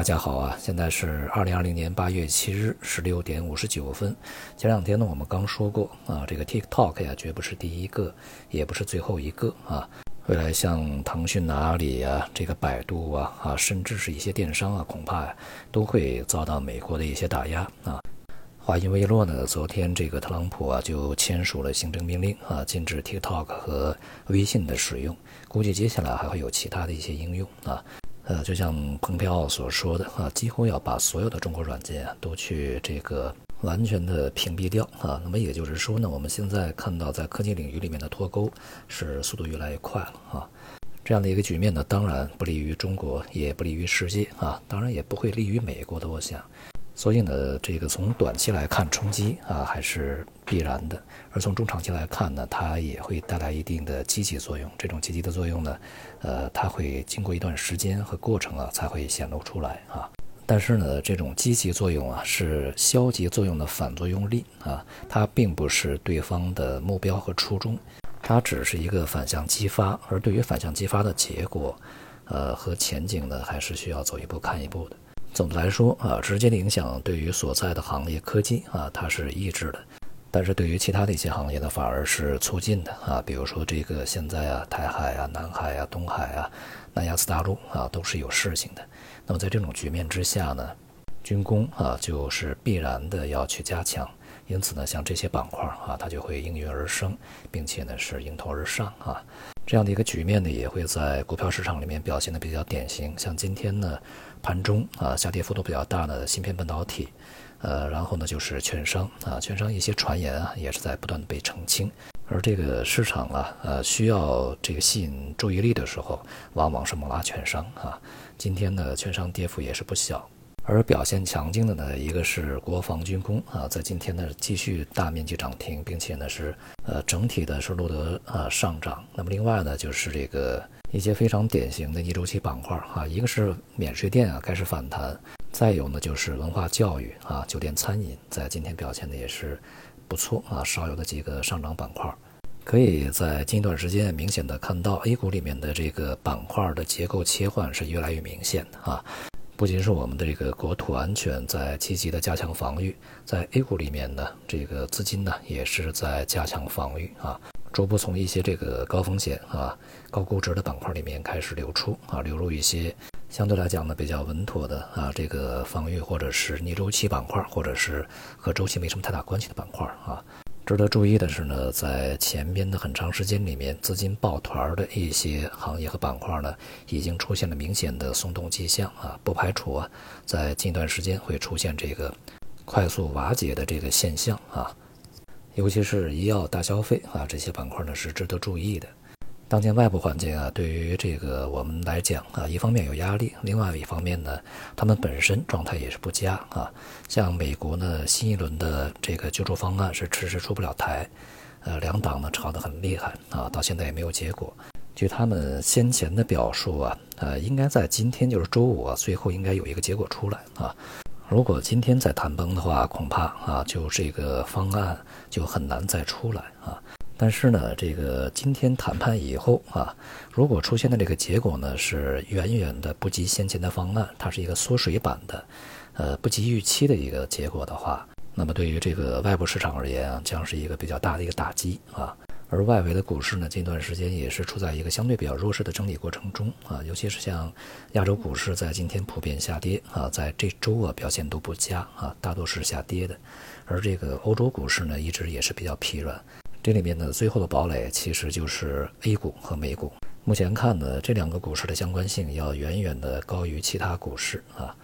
大家好啊，现在是二零二零年八月七日十六点五十九分。前两天呢，我们刚说过啊，这个 TikTok 呀，绝不是第一个，也不是最后一个啊。未来像腾讯、阿里呀，这个百度啊，啊，甚至是一些电商啊，恐怕，都会遭到美国的一些打压啊。话音未落呢，昨天这个特朗普啊就签署了行政命令啊，禁止 TikTok 和微信的使用。估计接下来还会有其他的一些应用啊。呃，就像蓬佩奥所说的啊，几乎要把所有的中国软件啊都去这个完全的屏蔽掉啊。那么也就是说呢，我们现在看到在科技领域里面的脱钩是速度越来越快了啊。这样的一个局面呢，当然不利于中国，也不利于世界啊，当然也不会利于美国的，我想。所以呢，这个从短期来看冲击啊还是必然的，而从中长期来看呢，它也会带来一定的积极作用。这种积极的作用呢，呃，它会经过一段时间和过程啊才会显露出来啊。但是呢，这种积极作用啊是消极作用的反作用力啊，它并不是对方的目标和初衷，它只是一个反向激发。而对于反向激发的结果，呃和前景呢，还是需要走一步看一步的。总的来说啊，直接的影响对于所在的行业科技啊，它是抑制的；但是对于其他的一些行业呢，反而是促进的啊。比如说这个现在啊，台海啊、南海啊、东海啊、南亚次大陆啊，都是有事情的。那么在这种局面之下呢，军工啊，就是必然的要去加强。因此呢，像这些板块啊，它就会应运而生，并且呢是迎头而上啊。这样的一个局面呢，也会在股票市场里面表现的比较典型。像今天呢，盘中啊下跌幅度比较大的芯片半导体，呃，然后呢就是券商啊，券商一些传言啊也是在不断的被澄清。而这个市场啊，呃，需要这个吸引注意力的时候，往往是猛拉券商啊。今天呢，券商跌幅也是不小。而表现强劲的呢，一个是国防军工啊，在今天呢继续大面积涨停，并且呢是呃整体的是录得啊上涨。那么另外呢就是这个一些非常典型的逆周期板块啊，一个是免税店啊开始反弹，再有呢就是文化教育啊、酒店餐饮在今天表现的也是不错啊，少有的几个上涨板块，可以在近一段时间明显的看到 A 股里面的这个板块的结构切换是越来越明显的啊。不仅是我们的这个国土安全在积极的加强防御，在 A 股里面呢，这个资金呢也是在加强防御啊，逐步从一些这个高风险啊、高估值的板块里面开始流出啊，流入一些相对来讲呢比较稳妥的啊这个防御或者是逆周期板块，或者是和周期没什么太大关系的板块啊。值得注意的是呢，在前边的很长时间里面，资金抱团的一些行业和板块呢，已经出现了明显的松动迹象啊，不排除啊，在近段时间会出现这个快速瓦解的这个现象啊，尤其是医药、大消费啊这些板块呢，是值得注意的。当前外部环境啊，对于这个我们来讲啊，一方面有压力，另外一方面呢，他们本身状态也是不佳啊。像美国呢，新一轮的这个救助方案是迟迟出不了台，呃，两党呢吵得很厉害啊，到现在也没有结果。据他们先前的表述啊，呃，应该在今天就是周五啊，最后应该有一个结果出来啊。如果今天再谈崩的话，恐怕啊，就这个方案就很难再出来啊。但是呢，这个今天谈判以后啊，如果出现的这个结果呢是远远的不及先前的方案，它是一个缩水版的，呃，不及预期的一个结果的话，那么对于这个外部市场而言啊，将是一个比较大的一个打击啊。而外围的股市呢，近段时间也是处在一个相对比较弱势的整理过程中啊，尤其是像亚洲股市在今天普遍下跌啊，在这周啊表现都不佳啊，大多是下跌的。而这个欧洲股市呢，一直也是比较疲软。这里面呢，最后的堡垒其实就是 A 股和美股。目前看呢，这两个股市的相关性要远远的高于其他股市啊。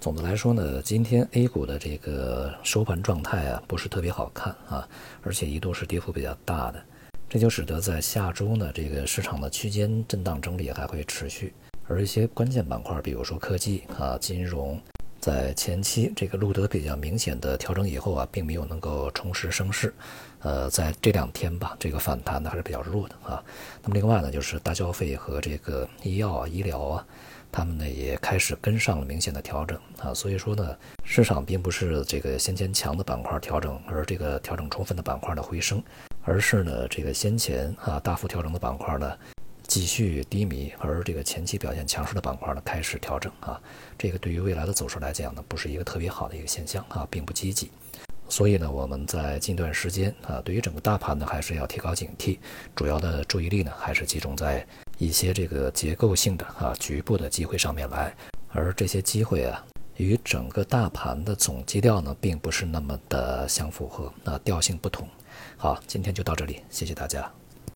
总的来说呢，今天 A 股的这个收盘状态啊，不是特别好看啊，而且一度是跌幅比较大的，这就使得在下周呢，这个市场的区间震荡整理还会持续，而一些关键板块，比如说科技啊、金融。在前期这个录得比较明显的调整以后啊，并没有能够重拾升势，呃，在这两天吧，这个反弹呢还是比较弱的啊。那么另外呢，就是大消费和这个医药啊、医疗啊，他们呢也开始跟上了明显的调整啊。所以说呢，市场并不是这个先前强的板块调整，而这个调整充分的板块的回升，而是呢这个先前啊大幅调整的板块呢。继续低迷，而这个前期表现强势的板块呢开始调整啊，这个对于未来的走势来讲呢，不是一个特别好的一个现象啊，并不积极。所以呢，我们在近段时间啊，对于整个大盘呢，还是要提高警惕，主要的注意力呢，还是集中在一些这个结构性的啊局部的机会上面来，而这些机会啊，与整个大盘的总基调呢，并不是那么的相符合，啊，调性不同。好，今天就到这里，谢谢大家。